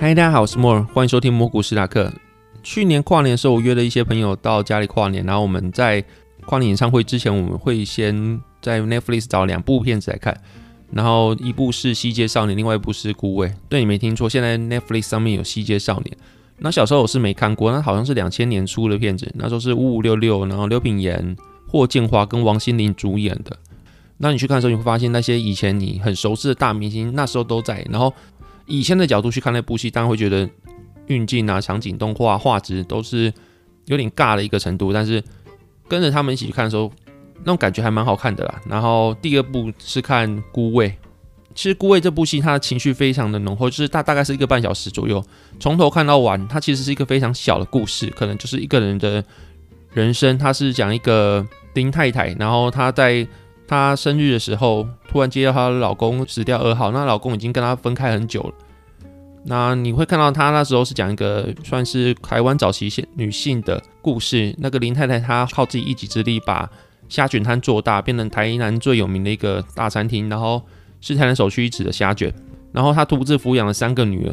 嗨，大家好，我是莫尔，欢迎收听蘑菇史塔克。去年跨年的时候，我约了一些朋友到家里跨年，然后我们在跨年演唱会之前，我们会先在 Netflix 找两部片子来看，然后一部是《西街少年》，另外一部是《孤味》。对你没听错，现在 Netflix 上面有《西街少年》。那小时候我是没看过，那好像是两千年出的片子，那时候是五五六六，然后刘品言、霍建华跟王心凌主演的。那你去看的时候，你会发现那些以前你很熟悉的大明星，那时候都在。然后以前的角度去看那部戏，当然会觉得运镜啊、场景、动画、画质都是有点尬的一个程度。但是跟着他们一起去看的时候，那种感觉还蛮好看的啦。然后第二部是看《孤味》，其实《孤味》这部戏它的情绪非常的浓厚，就是大大概是一个半小时左右，从头看到完。它其实是一个非常小的故事，可能就是一个人的人生。它是讲一个丁太太，然后她在。她生日的时候，突然接到她的老公死掉噩耗，那老公已经跟她分开很久了。那你会看到她那时候是讲一个算是台湾早期女性的故事。那个林太太她靠自己一己之力把虾卷摊做大，变成台南最有名的一个大餐厅，然后是台南首屈一指的虾卷。然后她独自抚养了三个女儿。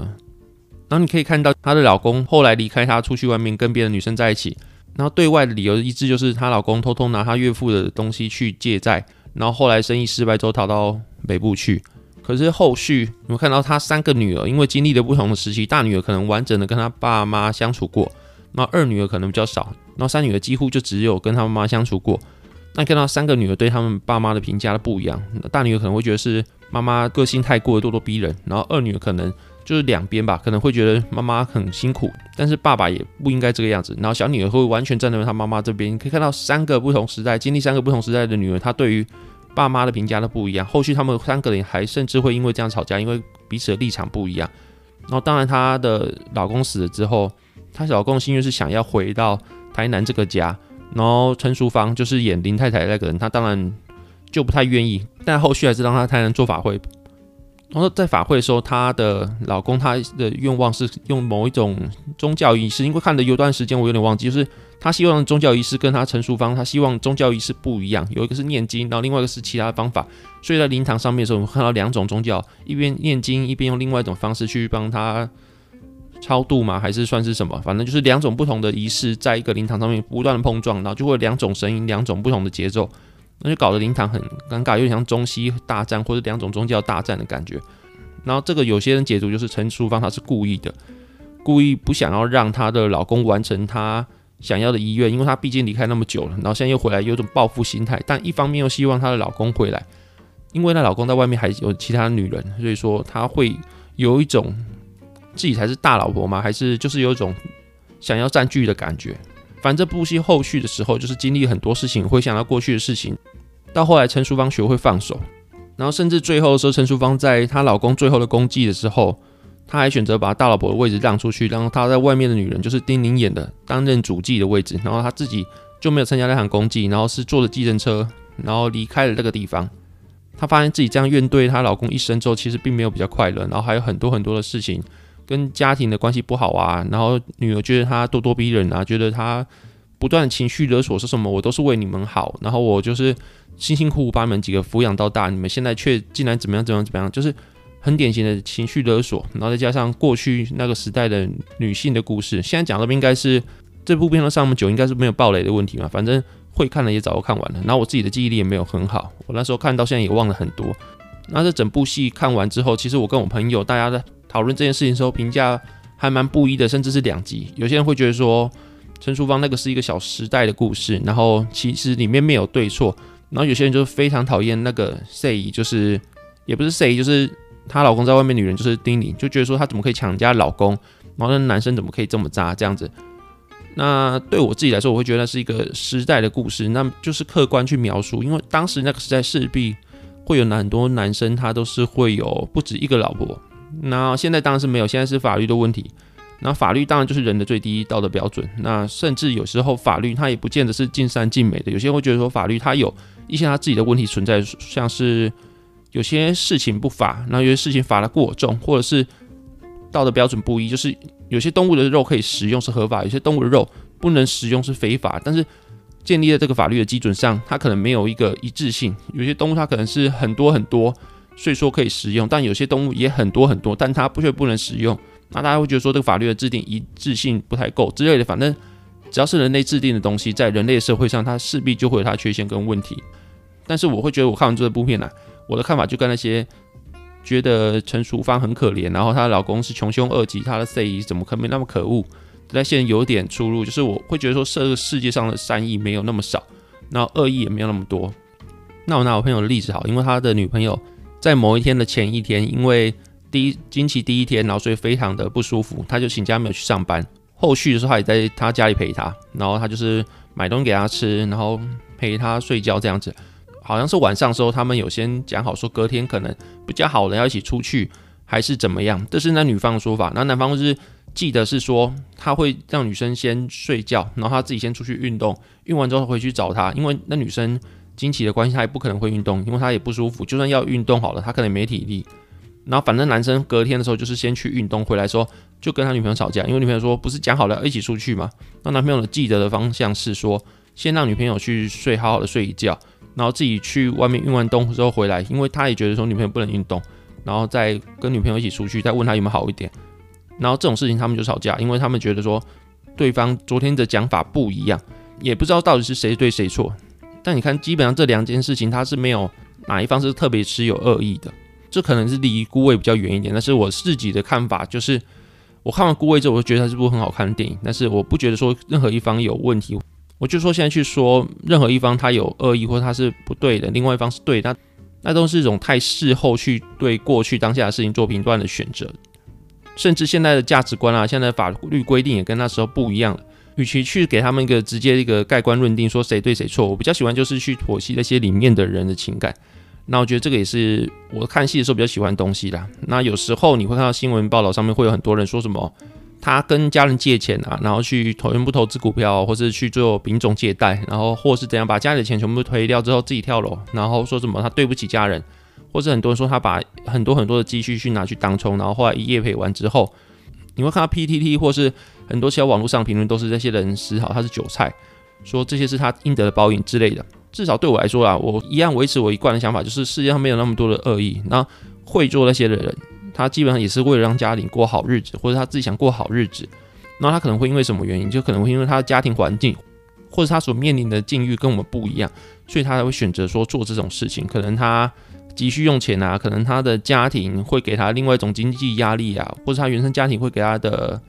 然后你可以看到她的老公后来离开她，出去外面跟别的女生在一起。然后对外的理由一致就是她老公偷偷拿她岳父的东西去借债。然后后来生意失败之后逃到北部去，可是后续你们看到他三个女儿，因为经历了不同的时期，大女儿可能完整的跟他爸妈相处过，那二女儿可能比较少，那三女儿几乎就只有跟他妈妈相处过。那看到三个女儿对他们爸妈的评价都不一样，大女儿可能会觉得是妈妈个性太过咄咄逼人，然后二女儿可能。就是两边吧，可能会觉得妈妈很辛苦，但是爸爸也不应该这个样子。然后小女儿会完全站在她妈妈这边。可以看到三个不同时代经历三个不同时代的女儿，她对于爸妈的评价都不一样。后续他们三个人还甚至会因为这样吵架，因为彼此的立场不一样。然后当然她的老公死了之后，她老公的心愿是想要回到台南这个家。然后陈淑芳就是演林太太那个人，她当然就不太愿意，但后续还是让她台南做法会。然后在法会的时候，她的老公他的愿望是用某一种宗教仪式，因为看的有段时间我有点忘记，就是他希望宗教仪式跟他陈淑芳他希望宗教仪式不一样，有一个是念经，然后另外一个是其他的方法。所以在灵堂上面的时候，我们看到两种宗教，一边念经，一边用另外一种方式去帮他超度嘛，还是算是什么？反正就是两种不同的仪式，在一个灵堂上面不断的碰撞，然后就会两种声音，两种不同的节奏。那就搞得灵堂很尴尬，有点像中西大战或者两种宗教大战的感觉。然后这个有些人解读就是陈淑芳她是故意的，故意不想要让她的老公完成她想要的遗愿，因为她毕竟离开那么久了，然后现在又回来，有种报复心态。但一方面又希望她的老公回来，因为她老公在外面还有其他女人，所以说她会有一种自己才是大老婆吗？还是就是有一种想要占据的感觉？反正这部戏后续的时候，就是经历很多事情，会想到过去的事情。到后来，陈淑芳学会放手，然后甚至最后的时候，陈淑芳在她老公最后的功绩的时候，她还选择把大老婆的位置让出去，让她在外面的女人，就是丁宁演的担任主祭的位置，然后她自己就没有参加那场功绩，然后是坐着计程车，然后离开了那个地方。她发现自己这样怨对她老公一生之后，其实并没有比较快乐，然后还有很多很多的事情。跟家庭的关系不好啊，然后女儿觉得他咄咄逼人啊，觉得他不断情绪勒索是什么？我都是为你们好，然后我就是辛辛苦苦把你们几个抚养到大，你们现在却竟然怎么样怎么样怎么样，就是 很典型的情绪勒索。然后再加上过去那个时代的女性的故事，现在讲的应该是这部片的上么久，应该是没有暴雷的问题嘛？反正会看的也早就看完了，然后我自己的记忆力也没有很好，我那时候看到现在也忘了很多。那这整部戏看完之后，其实我跟我朋友大家的。讨论这件事情的时候，评价还蛮不一的，甚至是两极。有些人会觉得说，陈淑芳那个是一个小时代的故事，然后其实里面没有对错。然后有些人就是非常讨厌那个 say，就是也不是 say，就是她老公在外面女人就是丁玲，就觉得说她怎么可以抢人家老公，然后那男生怎么可以这么渣这样子。那对我自己来说，我会觉得那是一个时代的故事，那就是客观去描述，因为当时那个时代势必会有很多男生，他都是会有不止一个老婆。那现在当然是没有，现在是法律的问题。那法律当然就是人的最低道德标准。那甚至有时候法律它也不见得是尽善尽美的。有些人会觉得说法律它有一些它自己的问题存在，像是有些事情不法，然后有些事情罚的过重，或者是道德标准不一。就是有些动物的肉可以食用是合法，有些动物的肉不能食用是非法。但是建立在这个法律的基准上，它可能没有一个一致性。有些动物它可能是很多很多。虽说可以食用，但有些动物也很多很多，但它不却不能食用。那大家会觉得说这个法律的制定一致性不太够之类的，反正只要是人类制定的东西，在人类社会上，它势必就会有它缺陷跟问题。但是我会觉得我看完这部片呢，我的看法就跟那些觉得陈淑芳很可怜，然后她的老公是穷凶恶极，她的 C 怎么可没那么可恶？那些人有点出入，就是我会觉得说这个世界上的善意没有那么少，然后恶意也没有那么多。那我拿我朋友的例子好，因为他的女朋友在某一天的前一天，因为第一经期第一天，然后所以非常的不舒服，他就请假没有去上班。后续的时候他也在他家里陪他，然后他就是买东西给他吃，然后陪他睡觉这样子。好像是晚上的时候，他们有先讲好说隔天可能比较好了要一起出去，还是怎么样？这是那女方的说法。那男方是记得是说他会让女生先睡觉，然后他自己先出去运动，运完之后回去找他，因为那女生经期的关系，他也不可能会运动，因为他也不舒服。就算要运动好了，他可能没体力。然后反正男生隔天的时候就是先去运动，回来说就跟他女朋友吵架，因为女朋友说不是讲好了要一起出去吗？那男朋友的记得的方向是说先让女朋友去睡，好好的睡一觉。然后自己去外面运完动之后回来，因为他也觉得说女朋友不能运动，然后再跟女朋友一起出去，再问他有没有好一点。然后这种事情他们就吵架，因为他们觉得说对方昨天的讲法不一样，也不知道到底是谁对谁错。但你看，基本上这两件事情它是没有哪一方是特别持有恶意的，这可能是离孤位比较远一点。但是我自己的看法就是，我看完孤位之后，我就觉得它是部很好看的电影，但是我不觉得说任何一方有问题。我就说现在去说任何一方他有恶意或者他是不对的，另外一方是对，那那都是一种太事后去对过去当下的事情做评断的选择，甚至现在的价值观啊，现在的法律规定也跟那时候不一样了。与其去给他们一个直接一个盖棺论定说谁对谁错，我比较喜欢就是去剖析那些里面的人的情感。那我觉得这个也是我看戏的时候比较喜欢东西啦。那有时候你会看到新闻报道上面会有很多人说什么。他跟家人借钱啊，然后去投全部投资股票，或是去做丙种借贷，然后或是怎样把家里的钱全部推掉之后自己跳楼，然后说什么他对不起家人，或是很多人说他把很多很多的积蓄去拿去当冲，然后后来一夜赔完之后，你会看到 PTT 或是很多其他网络上评论都是这些人死好他是韭菜，说这些是他应得的报应之类的。至少对我来说啊，我一样维持我一贯的想法，就是世界上没有那么多的恶意，那会做那些的人。他基本上也是为了让家庭过好日子，或者他自己想过好日子。那他可能会因为什么原因，就可能会因为他的家庭环境，或者他所面临的境遇跟我们不一样，所以他才会选择说做这种事情。可能他急需用钱啊，可能他的家庭会给他另外一种经济压力啊，或者他原生家庭会给他的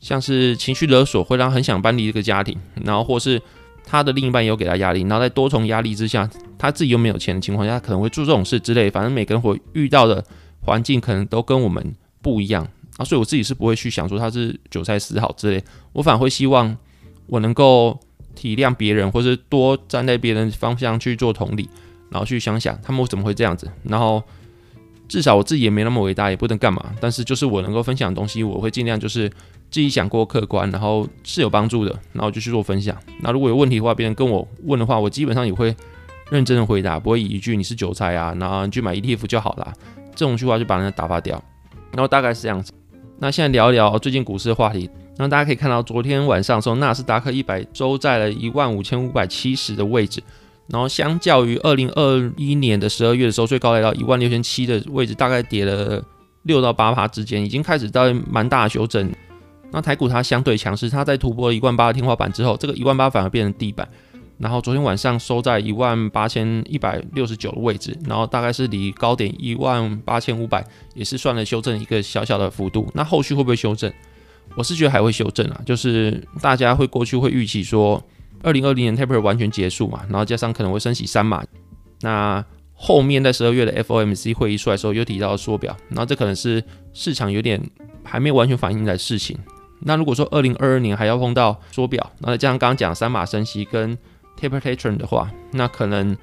像是情绪勒索，会让很想搬离这个家庭。然后或是他的另一半有给他压力，然后在多重压力之下，他自己又没有钱的情况下，可能会做这种事之类。反正每个人会遇到的。环境可能都跟我们不一样啊，所以我自己是不会去想说他是韭菜死好之类，我反而会希望我能够体谅别人，或是多站在别人方向去做同理，然后去想想他们怎么会这样子。然后至少我自己也没那么伟大，也不能干嘛，但是就是我能够分享的东西，我会尽量就是自己想过客观，然后是有帮助的，然后就去做分享。那如果有问题的话，别人跟我问的话，我基本上也会认真的回答，不会以一句你是韭菜啊，然后你去买 ETF 就好了。这种句话就把人家打发掉，然后大概是这样子。那现在聊一聊最近股市的话题。那大家可以看到，昨天晚上的时候，纳斯达克一百收在了一万五千五百七十的位置，然后相较于二零二一年的十二月的时候，最高来到一万六千七的位置，大概跌了六到八趴之间，已经开始到蛮大的修正。那台股它相对强势，它在突破一万八的天花板之后，这个一万八反而变成地板。然后昨天晚上收在一万八千一百六十九的位置，然后大概是离高点一万八千五百也是算了修正一个小小的幅度。那后续会不会修正？我是觉得还会修正啊，就是大家会过去会预期说，二零二零年 taper 完全结束嘛，然后加上可能会升息三码。那后面在十二月的 FOMC 会议出来的时候又提到缩表，然后这可能是市场有点还没有完全反映的事情。那如果说二零二二年还要碰到缩表，那加上刚刚讲三码升息跟 taper t a r n 的话，那可能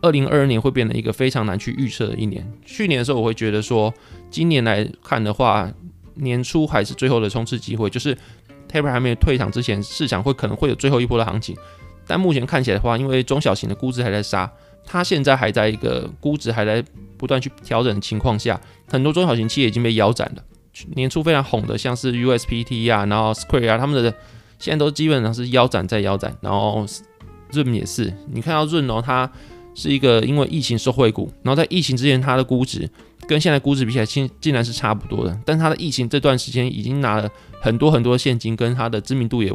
二零二二年会变成一个非常难去预测的一年。去年的时候，我会觉得说，今年来看的话，年初还是最后的冲刺机会，就是 taper 还没有退场之前，市场会可能会有最后一波的行情。但目前看起来的话，因为中小型的估值还在杀，它现在还在一个估值还在不断去调整的情况下，很多中小型企业已经被腰斩了。年初非常红的，像是 USPT 啊，然后 Square 啊，他们的现在都基本上是腰斩再腰斩，然后。Zoom 也是，你看到润哦，它是一个因为疫情受惠股，然后在疫情之前它的估值跟现在估值比起来，竟竟然是差不多的。但它的疫情这段时间已经拿了很多很多现金，跟它的知名度也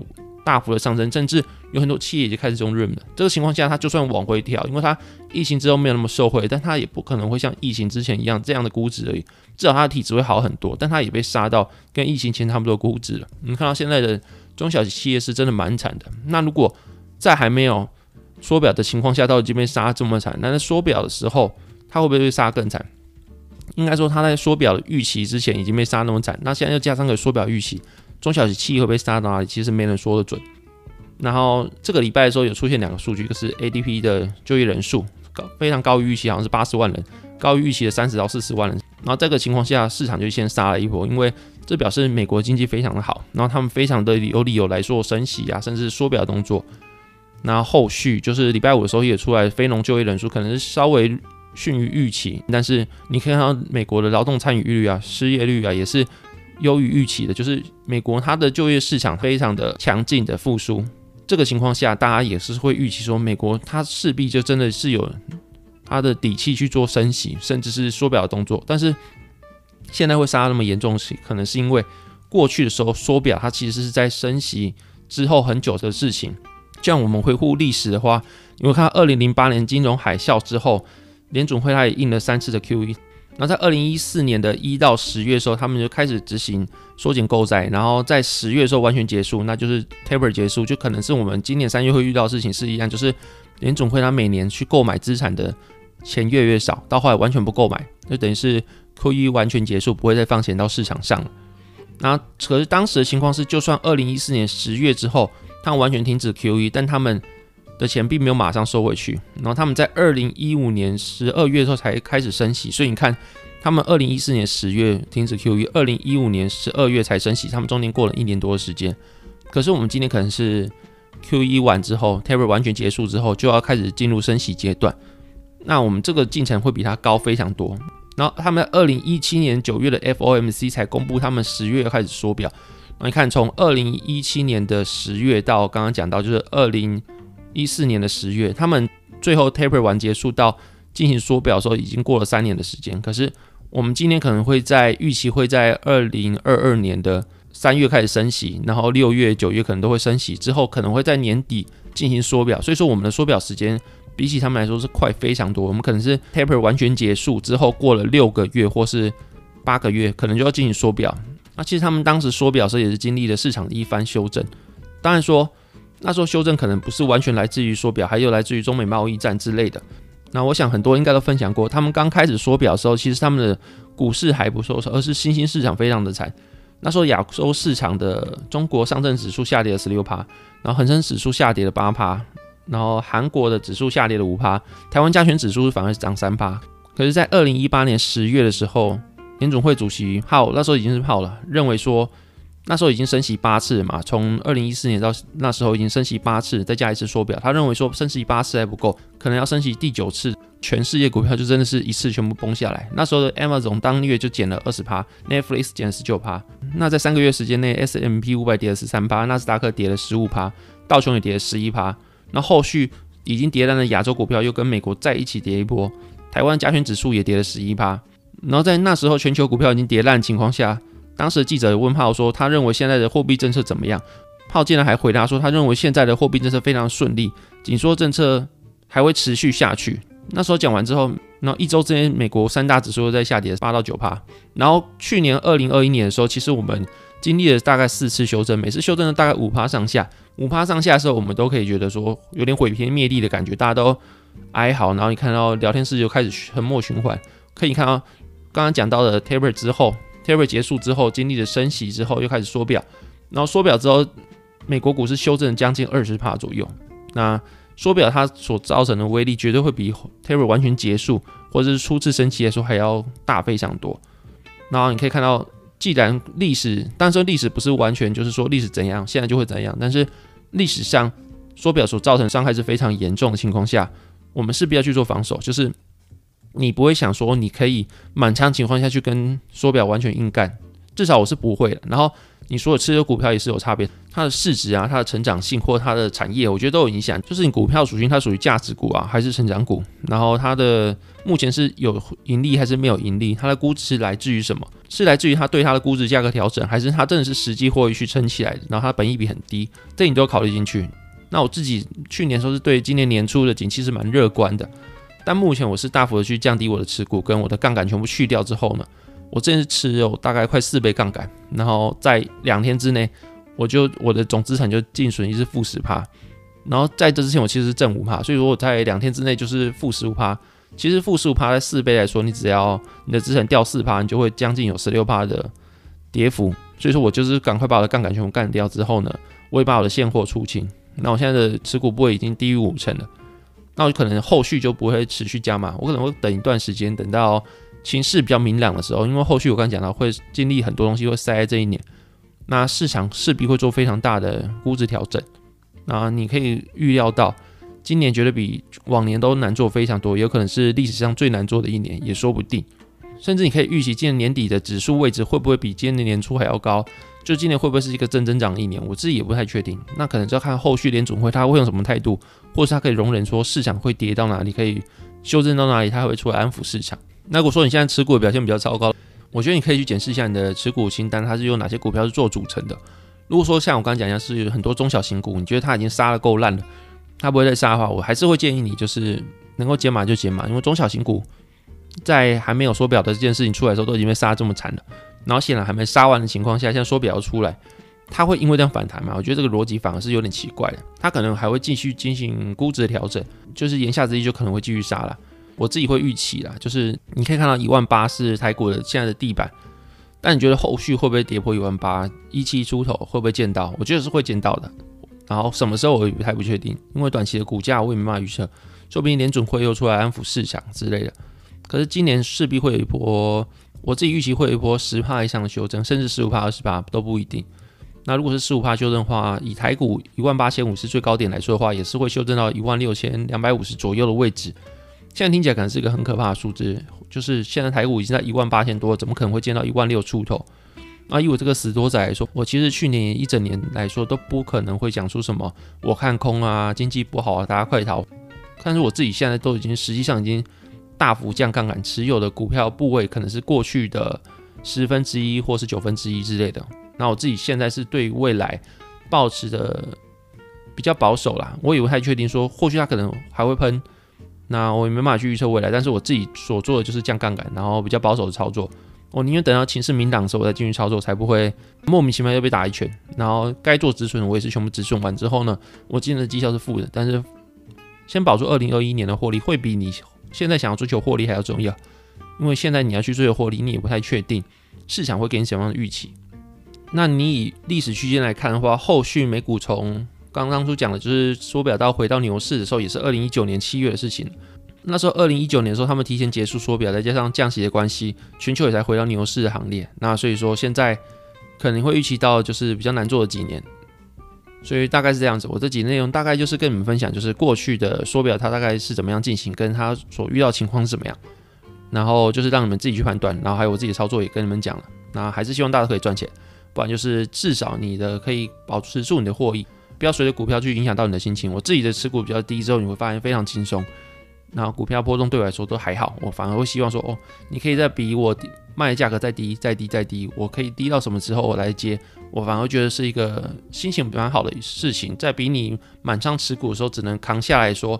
大幅的上升，甚至有很多企业已经开始用 RIM 了。这个情况下，它就算往回调，因为它疫情之后没有那么受惠，但它也不可能会像疫情之前一样这样的估值而已。至少它的体质会好很多，但它也被杀到跟疫情前差不多估值了。你看到现在的中小企业是真的蛮惨的。那如果在还没有缩表的情况下，到已经被杀这么惨，那在缩表的时候，它会不会被杀更惨？应该说，它在缩表的预期之前已经被杀那么惨，那现在又加上个缩表预期。中小企业会被杀到哪里？其实没人说得准。然后这个礼拜的时候有出现两个数据，一个是 ADP 的就业人数高非常高于预期，好像是八十万人，高于预期的三十到四十万人。然后这个情况下，市场就先杀了一波，因为这表示美国经济非常的好，然后他们非常的有理由来做升息啊，甚至缩表动作。那后续就是礼拜五的时候也出来，非农就业人数可能是稍微逊于预期，但是你可以看到美国的劳动参与率啊、失业率啊也是。优于预期的，就是美国它的就业市场非常的强劲的复苏。这个情况下，大家也是会预期说，美国它势必就真的是有它的底气去做升息，甚至是缩表的动作。但是现在会杀那么严重，可能是因为过去的时候缩表，它其实是在升息之后很久的事情。像我们回顾历史的话，你会看二零零八年金融海啸之后，联准会它也印了三次的 QE。那在二零一四年的一到十月的时候，他们就开始执行缩减购债，然后在十月的时候完全结束，那就是 taper 结束，就可能是我们今年三月会遇到的事情是一样，就是联总会它每年去购买资产的钱越来越少，到后来完全不购买，就等于是 QE 完全结束，不会再放钱到市场上了。那可是当时的情况是，就算二零一四年十月之后，他们完全停止 QE，但他们的钱并没有马上收回去，然后他们在二零一五年十二月的时候才开始升息，所以你看，他们二零一四年十月停止 QE，二零一五年十二月才升息，他们中间过了一年多的时间。可是我们今年可能是 QE 完之后，Taper 完全结束之后，就要开始进入升息阶段，那我们这个进程会比它高非常多。然后他们二零一七年九月的 FOMC 才公布他们十月开始缩表，你看从二零一七年的十月到刚刚讲到就是二零。一四年的十月，他们最后 taper 完结束到进行缩表的时候，已经过了三年的时间。可是我们今年可能会在预期会在二零二二年的三月开始升息，然后六月、九月可能都会升息，之后可能会在年底进行缩表。所以说，我们的缩表时间比起他们来说是快非常多。我们可能是 taper 完全结束之后，过了六个月或是八个月，可能就要进行缩表。那其实他们当时缩表时候也是经历了市场的一番修正。当然说。那时候修正可能不是完全来自于缩表，还有来自于中美贸易战之类的。那我想很多应该都分享过，他们刚开始缩表的时候，其实他们的股市还不错，而是新兴市场非常的惨。那时候亚洲市场的中国上证指数下跌了十六趴，然后恒生指数下跌了八趴，然后韩国的指数下跌了五趴，台湾加权指数反而是涨三趴。可是，在二零一八年十月的时候，联总会主席炮那时候已经是炮了，认为说。那时候已经升息八次了嘛，从二零一四年到那时候已经升息八次，再加一次缩表。他认为说升息八次还不够，可能要升息第九次，全世界股票就真的是一次全部崩下来。那时候的 Amazon 当月就减了二十趴，Netflix 减了十九趴。那在三个月时间内，S M P 五百跌了十三趴，纳斯达克跌了十五趴，道琼也跌了十一趴。那后续已经跌烂的亚洲股票又跟美国再一起跌一波，台湾加权指数也跌了十一趴。然后在那时候全球股票已经跌烂的情况下。当时记者问炮说：“他认为现在的货币政策怎么样？”炮竟然还回答说：“他认为现在的货币政策非常顺利，紧缩政策还会持续下去。”那时候讲完之后，然后一周之间，美国三大指数都在下跌八到九帕。然后去年二零二一年的时候，其实我们经历了大概四次修正，每次修正了大概五帕上下。五帕上下的时候，我们都可以觉得说有点毁天灭地的感觉，大家都哀嚎。然后你看到聊天室就开始沉默循环，可以看到刚刚讲到的 taper 之后。Taper 结束之后，经历了升息之后，又开始缩表，然后缩表之后，美国股市修正将近二十帕左右。那缩表它所造成的威力，绝对会比 Taper 完全结束或者是初次升息来说还要大非常多。然后你可以看到，既然历史，但是历史不是完全就是说历史怎样，现在就会怎样，但是历史上缩表所造成伤害是非常严重的情况下，我们势必要去做防守，就是。你不会想说你可以满仓情况下去跟缩表完全硬干，至少我是不会的。然后你所有持有股票也是有差别，它的市值啊、它的成长性或它的产业，我觉得都有影响。就是你股票属性，它属于价值股啊，还是成长股？然后它的目前是有盈利还是没有盈利？它的估值来自于什么？是来自于它对它的估值价格调整，还是它真的是实际获利去撑起来的？然后它本益比很低，这你都要考虑进去。那我自己去年时候是对今年年初的景气是蛮乐观的，但目前我是大幅的去降低我的持股，跟我的杠杆全部去掉之后呢？我这次持有大概快四倍杠杆，然后在两天之内，我就我的总资产就净损益是负十趴，然后在这之前我其实是正五趴，所以说我在两天之内就是负十五趴。其实负十五趴在四倍来说，你只要你的资产掉四趴，你就会将近有十六趴的跌幅。所以说我就是赶快把我的杠杆全部干掉之后呢，我也把我的现货出清。那我现在的持股部位已经低于五成了，那我可能后续就不会持续加码，我可能会等一段时间，等到。形势比较明朗的时候，因为后续我刚才讲到会经历很多东西会塞在这一年，那市场势必会做非常大的估值调整。那你可以预料到，今年绝对比往年都难做非常多，有可能是历史上最难做的一年，也说不定。甚至你可以预期今年年底的指数位置会不会比今年年初还要高？就今年会不会是一个正增长的一年？我自己也不太确定。那可能就要看后续联总会他会用什么态度，或是他可以容忍说市场会跌到哪里，可以修正到哪里，他会出来安抚市场。那如果说你现在持股的表现比较糟糕，我觉得你可以去检视一下你的持股清单，它是由哪些股票是做组成的。如果说像我刚刚讲一样，是很多中小型股，你觉得它已经杀的够烂了，它不会再杀的话，我还是会建议你就是能够减码就减码，因为中小型股在还没有缩表的这件事情出来的时候，都已经被杀这么惨了。然后显然还没杀完的情况下，现在缩表要出来，它会因为这样反弹吗？我觉得这个逻辑反而是有点奇怪的。它可能还会继续进行估值的调整，就是言下之意就可能会继续杀了。我自己会预期啦，就是你可以看到一万八是台股的现在的地板，但你觉得后续会不会跌破一万八？一七出头会不会见到？我觉得是会见到的。然后什么时候我也不太不确定，因为短期的股价我也没办法预测，说不定联准会又出来安抚市场之类的。可是今年势必会有一波，我自己预期会有一波十帕以上的修正，甚至十五帕、二十帕都不一定。那如果是十五帕修正的话，以台股一万八千五是最高点来说的话，也是会修正到一万六千两百五十左右的位置。现在听起来可能是一个很可怕的数字，就是现在台股已经在一万八千多，怎么可能会见到一万六出头？那以我这个死多仔来说，我其实去年一整年来说都不可能会讲出什么我看空啊，经济不好啊，大家快逃。但是我自己现在都已经实际上已经大幅降杠杆，持有的股票部位可能是过去的十分之一或是九分之一之类的。那我自己现在是对未来保持的比较保守啦，我也不太确定说或许它可能还会喷。那我也没办法去预测未来，但是我自己所做的就是降杠杆，然后比较保守的操作。我宁愿等到情势明朗的时候，我再进去操作，才不会莫名其妙又被打一拳。然后该做止损我也是全部止损完之后呢，我今年的绩效是负的，但是先保住二零二一年的获利，会比你现在想要追求获利还要重要。因为现在你要去追求获利，你也不太确定市场会给你什么样的预期。那你以历史区间来看的话，后续美股从刚当初讲的就是缩表到回到牛市的时候，也是二零一九年七月的事情。那时候二零一九年的时候，他们提前结束缩表，再加上降息的关系，全球也才回到牛市的行列。那所以说现在可能会预期到就是比较难做的几年，所以大概是这样子。我这集内容大概就是跟你们分享，就是过去的缩表它大概是怎么样进行，跟它所遇到情况是怎么样，然后就是让你们自己去判断，然后还有我自己的操作也跟你们讲了。那还是希望大家可以赚钱，不然就是至少你的可以保持住你的获益。不要随着股票去影响到你的心情。我自己的持股比较低之后，你会发现非常轻松。那股票波动对我来说都还好，我反而会希望说，哦，你可以在比我卖的价格再低、再低、再低，我可以低到什么时候我来接，我反而觉得是一个心情蛮好的事情。在比你满仓持股的时候只能扛下来说，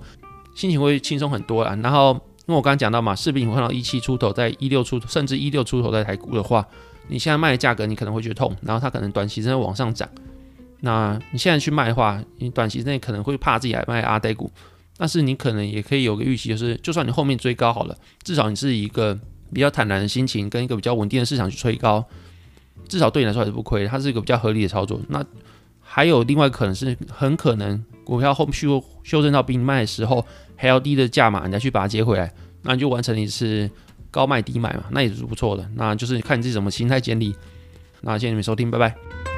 心情会轻松很多啊。然后，因为我刚刚讲到嘛，视频你会看到一七出头，在一六出，甚至一六出头在台股的话，你现在卖的价格你可能会觉得痛，然后它可能短期之内往上涨。那你现在去卖的话，你短期内可能会怕自己来卖阿呆股，但是你可能也可以有个预期，就是就算你后面追高好了，至少你是一个比较坦然的心情，跟一个比较稳定的市场去吹高，至少对你来说还是不亏，它是一个比较合理的操作。那还有另外可能是很可能股票后续修正到比你卖的时候还要低的价码，你再去把它接回来，那你就完成一次高卖低买嘛，那也是不错的。那就是看你自己怎么心态建立。那谢谢你们收听，拜拜。